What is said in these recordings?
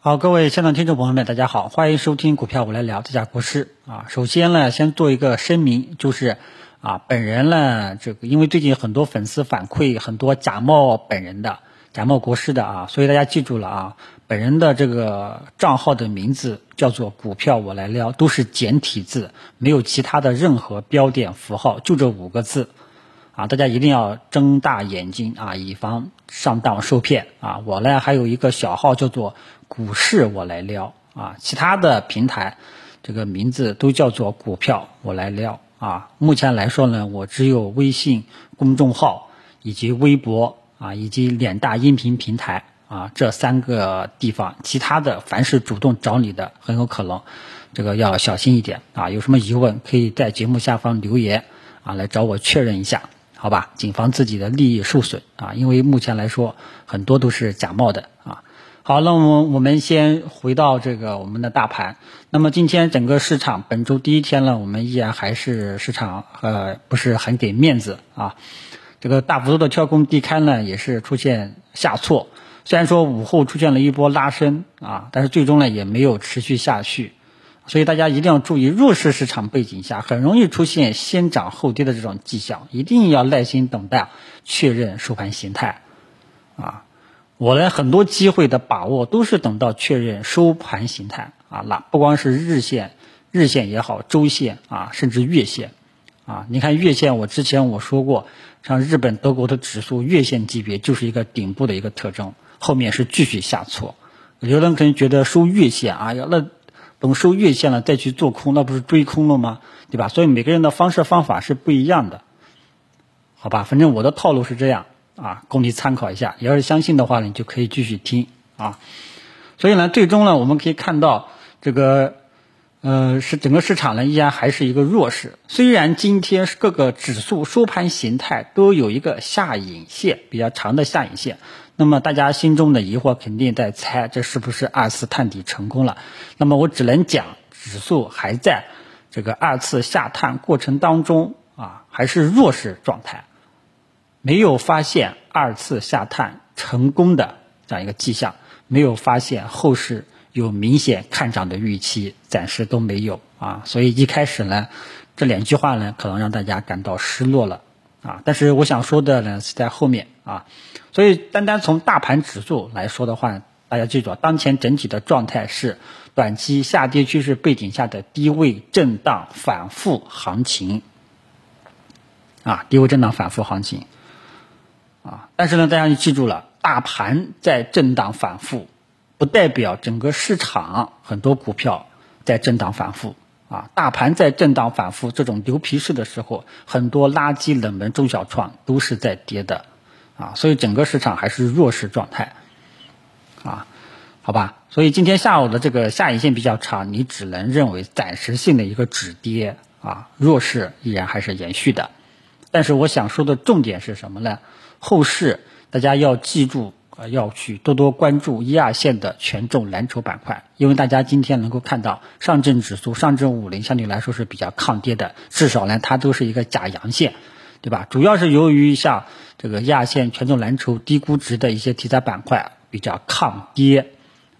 好，各位现场听众朋友们，大家好，欢迎收听股票我来聊这家国师啊。首先呢，先做一个声明，就是啊，本人呢，这个因为最近很多粉丝反馈很多假冒本人的、假冒国师的啊，所以大家记住了啊，本人的这个账号的名字叫做股票我来撩，都是简体字，没有其他的任何标点符号，就这五个字。啊，大家一定要睁大眼睛啊，以防上当受骗啊！我呢还有一个小号叫做“股市我来撩”啊，其他的平台这个名字都叫做“股票我来撩”啊。目前来说呢，我只有微信公众号以及微博啊，以及两大音频平台啊这三个地方，其他的凡是主动找你的，很有可能这个要小心一点啊。有什么疑问，可以在节目下方留言啊，来找我确认一下。好吧，谨防自己的利益受损啊！因为目前来说，很多都是假冒的啊。好，那么我们先回到这个我们的大盘。那么今天整个市场本周第一天呢，我们依然还是市场呃不是很给面子啊。这个大幅度的跳空低开呢，也是出现下挫。虽然说午后出现了一波拉升啊，但是最终呢也没有持续下去。所以大家一定要注意，弱势市场背景下很容易出现先涨后跌的这种迹象，一定要耐心等待确认收盘形态。啊，我呢很多机会的把握都是等到确认收盘形态啊，那不光是日线，日线也好，周线啊，甚至月线啊，你看月线，我之前我说过，像日本、德国的指数月线级别就是一个顶部的一个特征，后面是继续下挫。有的人可能觉得收月线，哎呀那。等收月线了再去做空，那不是追空了吗？对吧？所以每个人的方式方法是不一样的，好吧？反正我的套路是这样啊，供你参考一下。要是相信的话呢，你就可以继续听啊。所以呢，最终呢，我们可以看到这个，呃，是整个市场呢依然还是一个弱势。虽然今天各个指数收盘形态都有一个下影线，比较长的下影线。那么大家心中的疑惑肯定在猜，这是不是二次探底成功了？那么我只能讲，指数还在这个二次下探过程当中啊，还是弱势状态，没有发现二次下探成功的这样一个迹象，没有发现后市有明显看涨的预期，暂时都没有啊。所以一开始呢，这两句话呢，可能让大家感到失落了。啊，但是我想说的呢是在后面啊，所以单单从大盘指数来说的话，大家记住啊，当前整体的状态是短期下跌趋势背景下的低位震荡反复行情，啊，低位震荡反复行情，啊，但是呢，大家就记住了，大盘在震荡反复，不代表整个市场很多股票在震荡反复。啊，大盘在震荡反复这种牛皮市的时候，很多垃圾冷门中小创都是在跌的，啊，所以整个市场还是弱势状态，啊，好吧，所以今天下午的这个下影线比较长，你只能认为暂时性的一个止跌，啊，弱势依然还是延续的，但是我想说的重点是什么呢？后市大家要记住。呃，要去多多关注一二线的权重蓝筹板块，因为大家今天能够看到上证指数、上证五零相对来说是比较抗跌的，至少呢它都是一个假阳线，对吧？主要是由于像这个一二线权重蓝筹低估值的一些题材板块比较抗跌，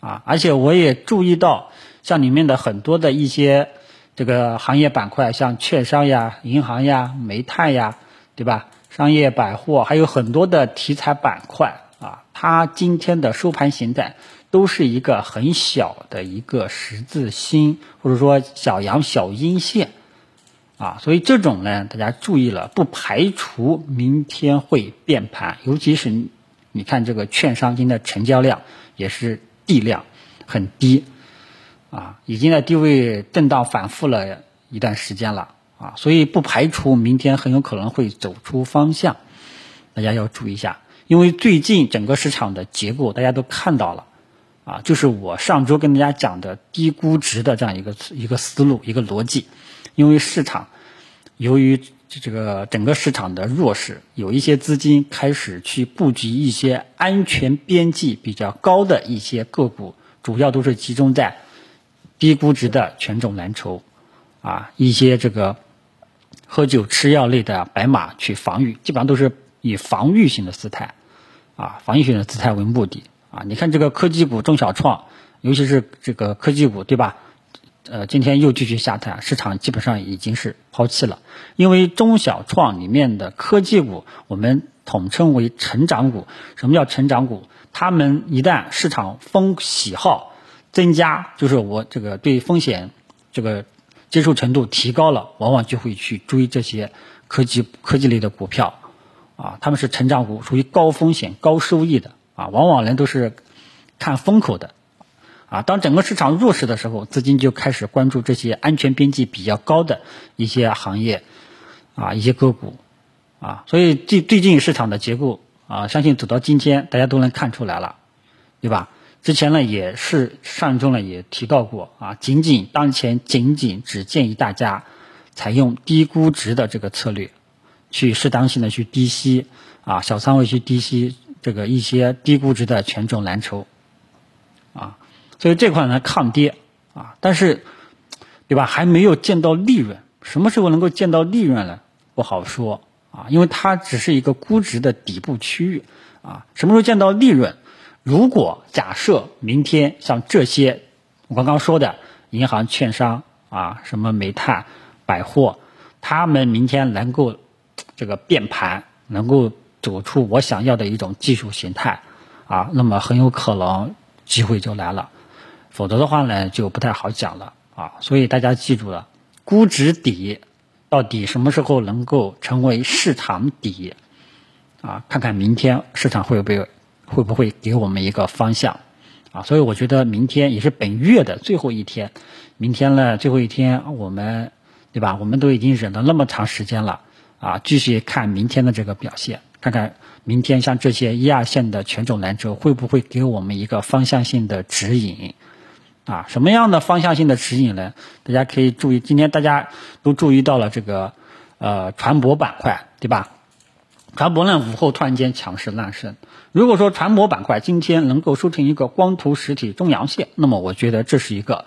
啊，而且我也注意到像里面的很多的一些这个行业板块，像券商呀、银行呀、煤炭呀，对吧？商业百货还有很多的题材板块。它今天的收盘形态都是一个很小的一个十字星，或者说小阳小阴线，啊，所以这种呢，大家注意了，不排除明天会变盘，尤其是你看这个券商今天的成交量也是地量很低，啊，已经在低位震荡反复了一段时间了，啊，所以不排除明天很有可能会走出方向，大家要注意一下。因为最近整个市场的结构大家都看到了，啊，就是我上周跟大家讲的低估值的这样一个一个思路一个逻辑。因为市场由于这个整个市场的弱势，有一些资金开始去布局一些安全边际比较高的一些个股，主要都是集中在低估值的权重蓝筹，啊，一些这个喝酒吃药类的白马去防御，基本上都是。以防御性的姿态，啊，防御性的姿态为目的，啊，你看这个科技股中小创，尤其是这个科技股，对吧？呃，今天又继续下探，市场基本上已经是抛弃了，因为中小创里面的科技股，我们统称为成长股。什么叫成长股？他们一旦市场风喜好增加，就是我这个对风险这个接受程度提高了，往往就会去追这些科技科技类的股票，啊，他们是成长股，属于高风险高收益的，啊，往往人都是看风口的。啊，当整个市场弱势的时候，资金就开始关注这些安全边际比较高的一些行业，啊，一些个股，啊，所以最最近市场的结构啊，相信走到今天，大家都能看出来了，对吧？之前呢也是上周呢也提到过啊，仅仅当前仅仅只建议大家采用低估值的这个策略，去适当性的去低吸啊，小仓位去低吸这个一些低估值的权重蓝筹，啊。所以这块呢抗跌啊，但是，对吧？还没有见到利润，什么时候能够见到利润呢？不好说啊，因为它只是一个估值的底部区域啊。什么时候见到利润？如果假设明天像这些我刚刚说的银行、券商啊，什么煤炭、百货，他们明天能够这个变盘，能够走出我想要的一种技术形态啊，那么很有可能机会就来了。否则的话呢，就不太好讲了啊。所以大家记住了，估值底到底什么时候能够成为市场底啊？看看明天市场会不会会不会给我们一个方向啊？所以我觉得明天也是本月的最后一天，明天呢最后一天，我们对吧？我们都已经忍了那么长时间了啊，继续看明天的这个表现，看看明天像这些一二线的权重蓝筹会不会给我们一个方向性的指引。啊，什么样的方向性的指引呢？大家可以注意，今天大家都注意到了这个，呃，船舶板块，对吧？船舶呢午后突然间强势拉升。如果说船舶板块今天能够收成一个光图实体中阳线，那么我觉得这是一个，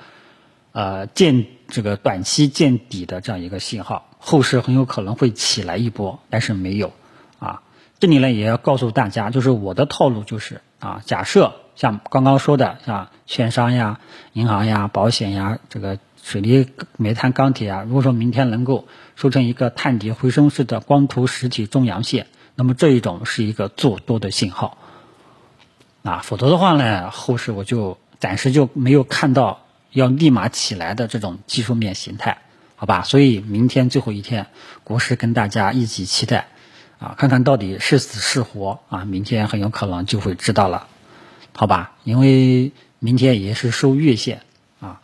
呃，见这个短期见底的这样一个信号，后市很有可能会起来一波，但是没有。啊，这里呢也要告诉大家，就是我的套路就是啊，假设。像刚刚说的，像券商呀、银行呀、保险呀，这个水泥、煤炭、钢铁啊，如果说明天能够收成一个探底回升式的光图实体中阳线，那么这一种是一个做多的信号啊，否则的话呢，后市我就暂时就没有看到要立马起来的这种技术面形态，好吧？所以明天最后一天，国师跟大家一起期待啊，看看到底是死是活啊，明天很有可能就会知道了。好吧，因为明天也是收月线啊，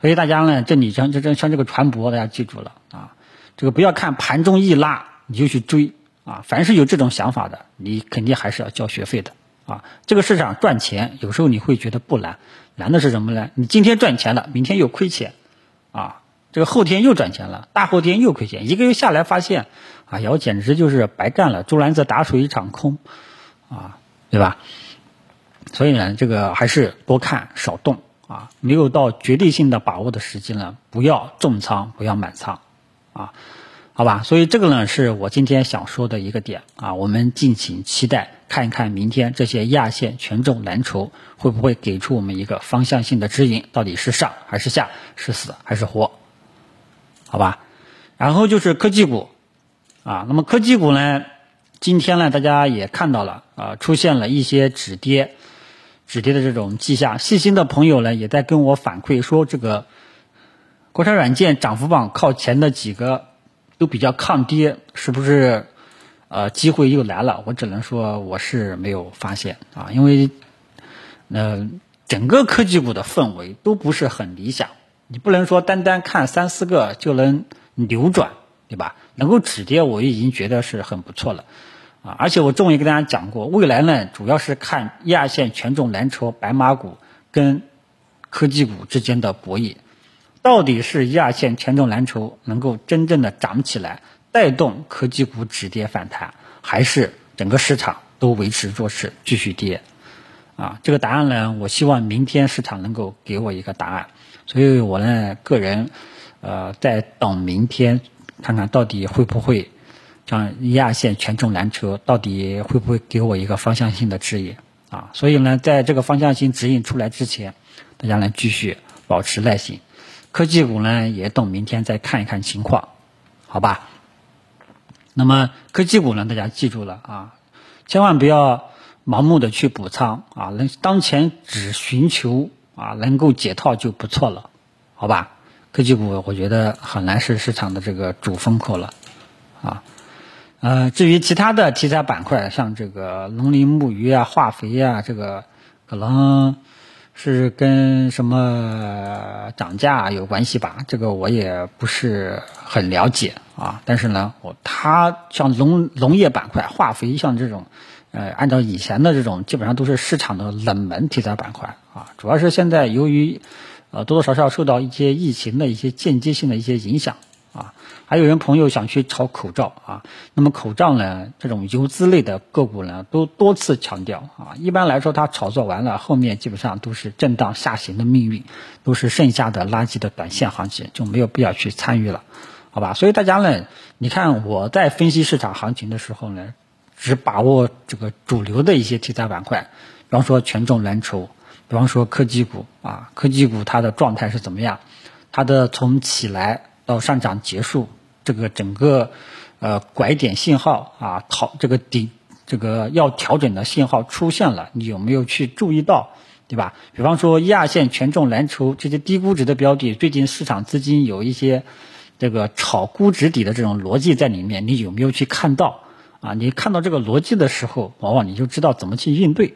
所以大家呢，这里像这这像这个船舶，大家记住了啊，这个不要看盘中一拉你就去追啊，凡是有这种想法的，你肯定还是要交学费的啊。这个市场赚钱有时候你会觉得不难，难的是什么呢？你今天赚钱了，明天又亏钱啊，这个后天又赚钱了，大后天又亏钱，一个月下来发现，啊呀，我简直就是白干了，竹篮子打水一场空啊，对吧？所以呢，这个还是多看少动啊，没有到绝对性的把握的时机呢，不要重仓，不要满仓，啊，好吧。所以这个呢，是我今天想说的一个点啊，我们敬请期待，看一看明天这些亚线权重蓝筹会不会给出我们一个方向性的指引，到底是上还是下，是死还是活，好吧。然后就是科技股，啊，那么科技股呢，今天呢，大家也看到了啊，出现了一些止跌。止跌的这种迹象，细心的朋友呢也在跟我反馈说，这个国产软件涨幅榜靠前的几个都比较抗跌，是不是呃机会又来了？我只能说我是没有发现啊，因为呃整个科技股的氛围都不是很理想，你不能说单单看三四个就能扭转，对吧？能够止跌，我已经觉得是很不错了。啊，而且我中午也跟大家讲过，未来呢主要是看一二线权重蓝筹、白马股跟科技股之间的博弈，到底是一二线权重蓝筹能够真正的涨起来，带动科技股止跌反弹，还是整个市场都维持弱势继续跌？啊，这个答案呢，我希望明天市场能够给我一个答案。所以我呢个人，呃，在等明天看看到底会不会。像一二线权重蓝筹到底会不会给我一个方向性的指引啊，所以呢，在这个方向性指引出来之前，大家呢继续保持耐心。科技股呢也等明天再看一看情况，好吧？那么科技股呢，大家记住了啊，千万不要盲目的去补仓啊，能当前只寻求啊能够解套就不错了，好吧？科技股我觉得很难是市场的这个主风口了，啊。呃，至于其他的题材板块，像这个农林牧渔啊、化肥啊，这个可能是跟什么涨价有关系吧？这个我也不是很了解啊。但是呢，我它像农农业板块、化肥像这种，呃，按照以前的这种，基本上都是市场的冷门题材板块啊。主要是现在由于呃多多少少受到一些疫情的一些间接性的一些影响。还有人朋友想去炒口罩啊，那么口罩呢，这种游资类的个股呢，都多次强调啊，一般来说它炒作完了，后面基本上都是震荡下行的命运，都是剩下的垃圾的短线行情，就没有必要去参与了，好吧？所以大家呢，你看我在分析市场行情的时候呢，只把握这个主流的一些题材板块，比方说权重蓝筹，比方说科技股啊，科技股它的状态是怎么样？它的从起来。到上涨结束，这个整个呃拐点信号啊，调这个底这个要调整的信号出现了，你有没有去注意到，对吧？比方说一二线权重蓝筹这些低估值的标的，最近市场资金有一些这个炒估值底的这种逻辑在里面，你有没有去看到啊？你看到这个逻辑的时候，往往你就知道怎么去应对，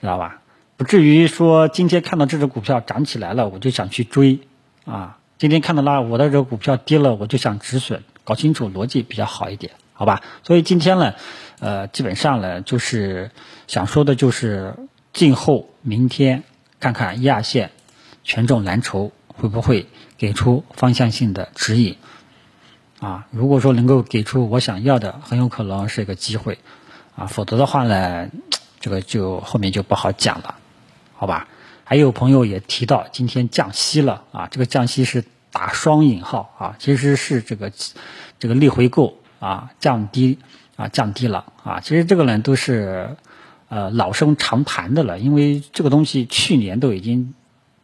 知道吧？不至于说今天看到这只股票涨起来了，我就想去追啊。今天看到了我的这个股票跌了，我就想止损，搞清楚逻辑比较好一点，好吧？所以今天呢，呃，基本上呢，就是想说的就是，静候明天看看一二线权重蓝筹会不会给出方向性的指引啊？如果说能够给出我想要的，很有可能是一个机会啊，否则的话呢，这个就后面就不好讲了，好吧？还有朋友也提到，今天降息了啊，这个降息是打双引号啊，其实是这个这个逆回购啊降低啊降低了啊，其实这个呢都是呃老生常谈的了，因为这个东西去年都已经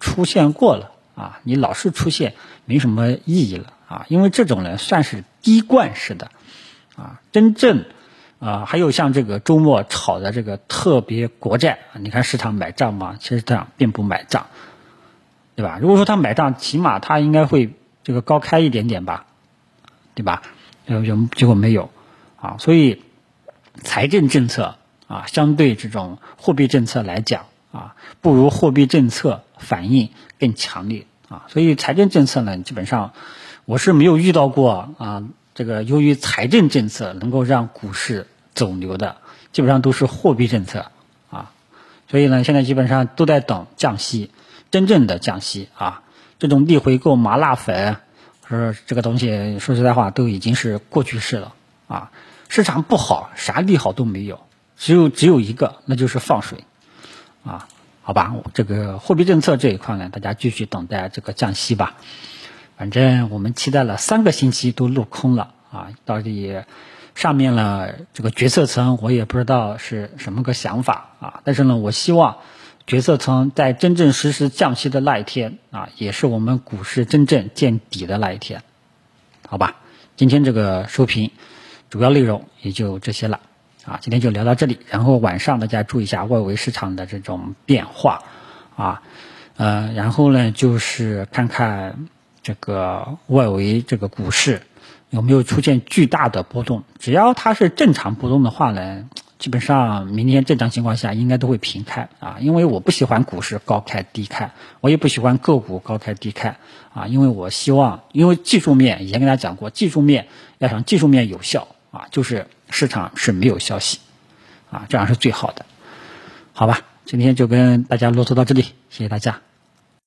出现过了啊，你老是出现没什么意义了啊，因为这种呢算是滴灌式的啊，真正。啊，还有像这个周末炒的这个特别国债，你看市场买账吗？其实这样并不买账，对吧？如果说他买账，起码他应该会这个高开一点点吧，对吧？有有结果没有啊？所以财政政策啊，相对这种货币政策来讲啊，不如货币政策反应更强烈啊。所以财政政策呢，基本上我是没有遇到过啊，这个由于财政政策能够让股市。走牛的基本上都是货币政策啊，所以呢，现在基本上都在等降息，真正的降息啊，这种逆回购麻辣粉，说这个东西说实在话都已经是过去式了啊，市场不好，啥利好都没有，只有只有一个，那就是放水啊，好吧，这个货币政策这一块呢，大家继续等待这个降息吧，反正我们期待了三个星期都落空了啊，到底。上面呢，这个决策层我也不知道是什么个想法啊，但是呢，我希望决策层在真正实施降息的那一天啊，也是我们股市真正见底的那一天，好吧？今天这个收评主要内容也就这些了啊，今天就聊到这里，然后晚上大家注意一下外围市场的这种变化啊，呃，然后呢就是看看这个外围这个股市。有没有出现巨大的波动？只要它是正常波动的话呢，基本上明天正常情况下应该都会平开啊。因为我不喜欢股市高开低开，我也不喜欢个股高开低开啊。因为我希望，因为技术面以前跟大家讲过，技术面要想技术面有效啊，就是市场是没有消息啊，这样是最好的。好吧，今天就跟大家啰嗦到这里，谢谢大家。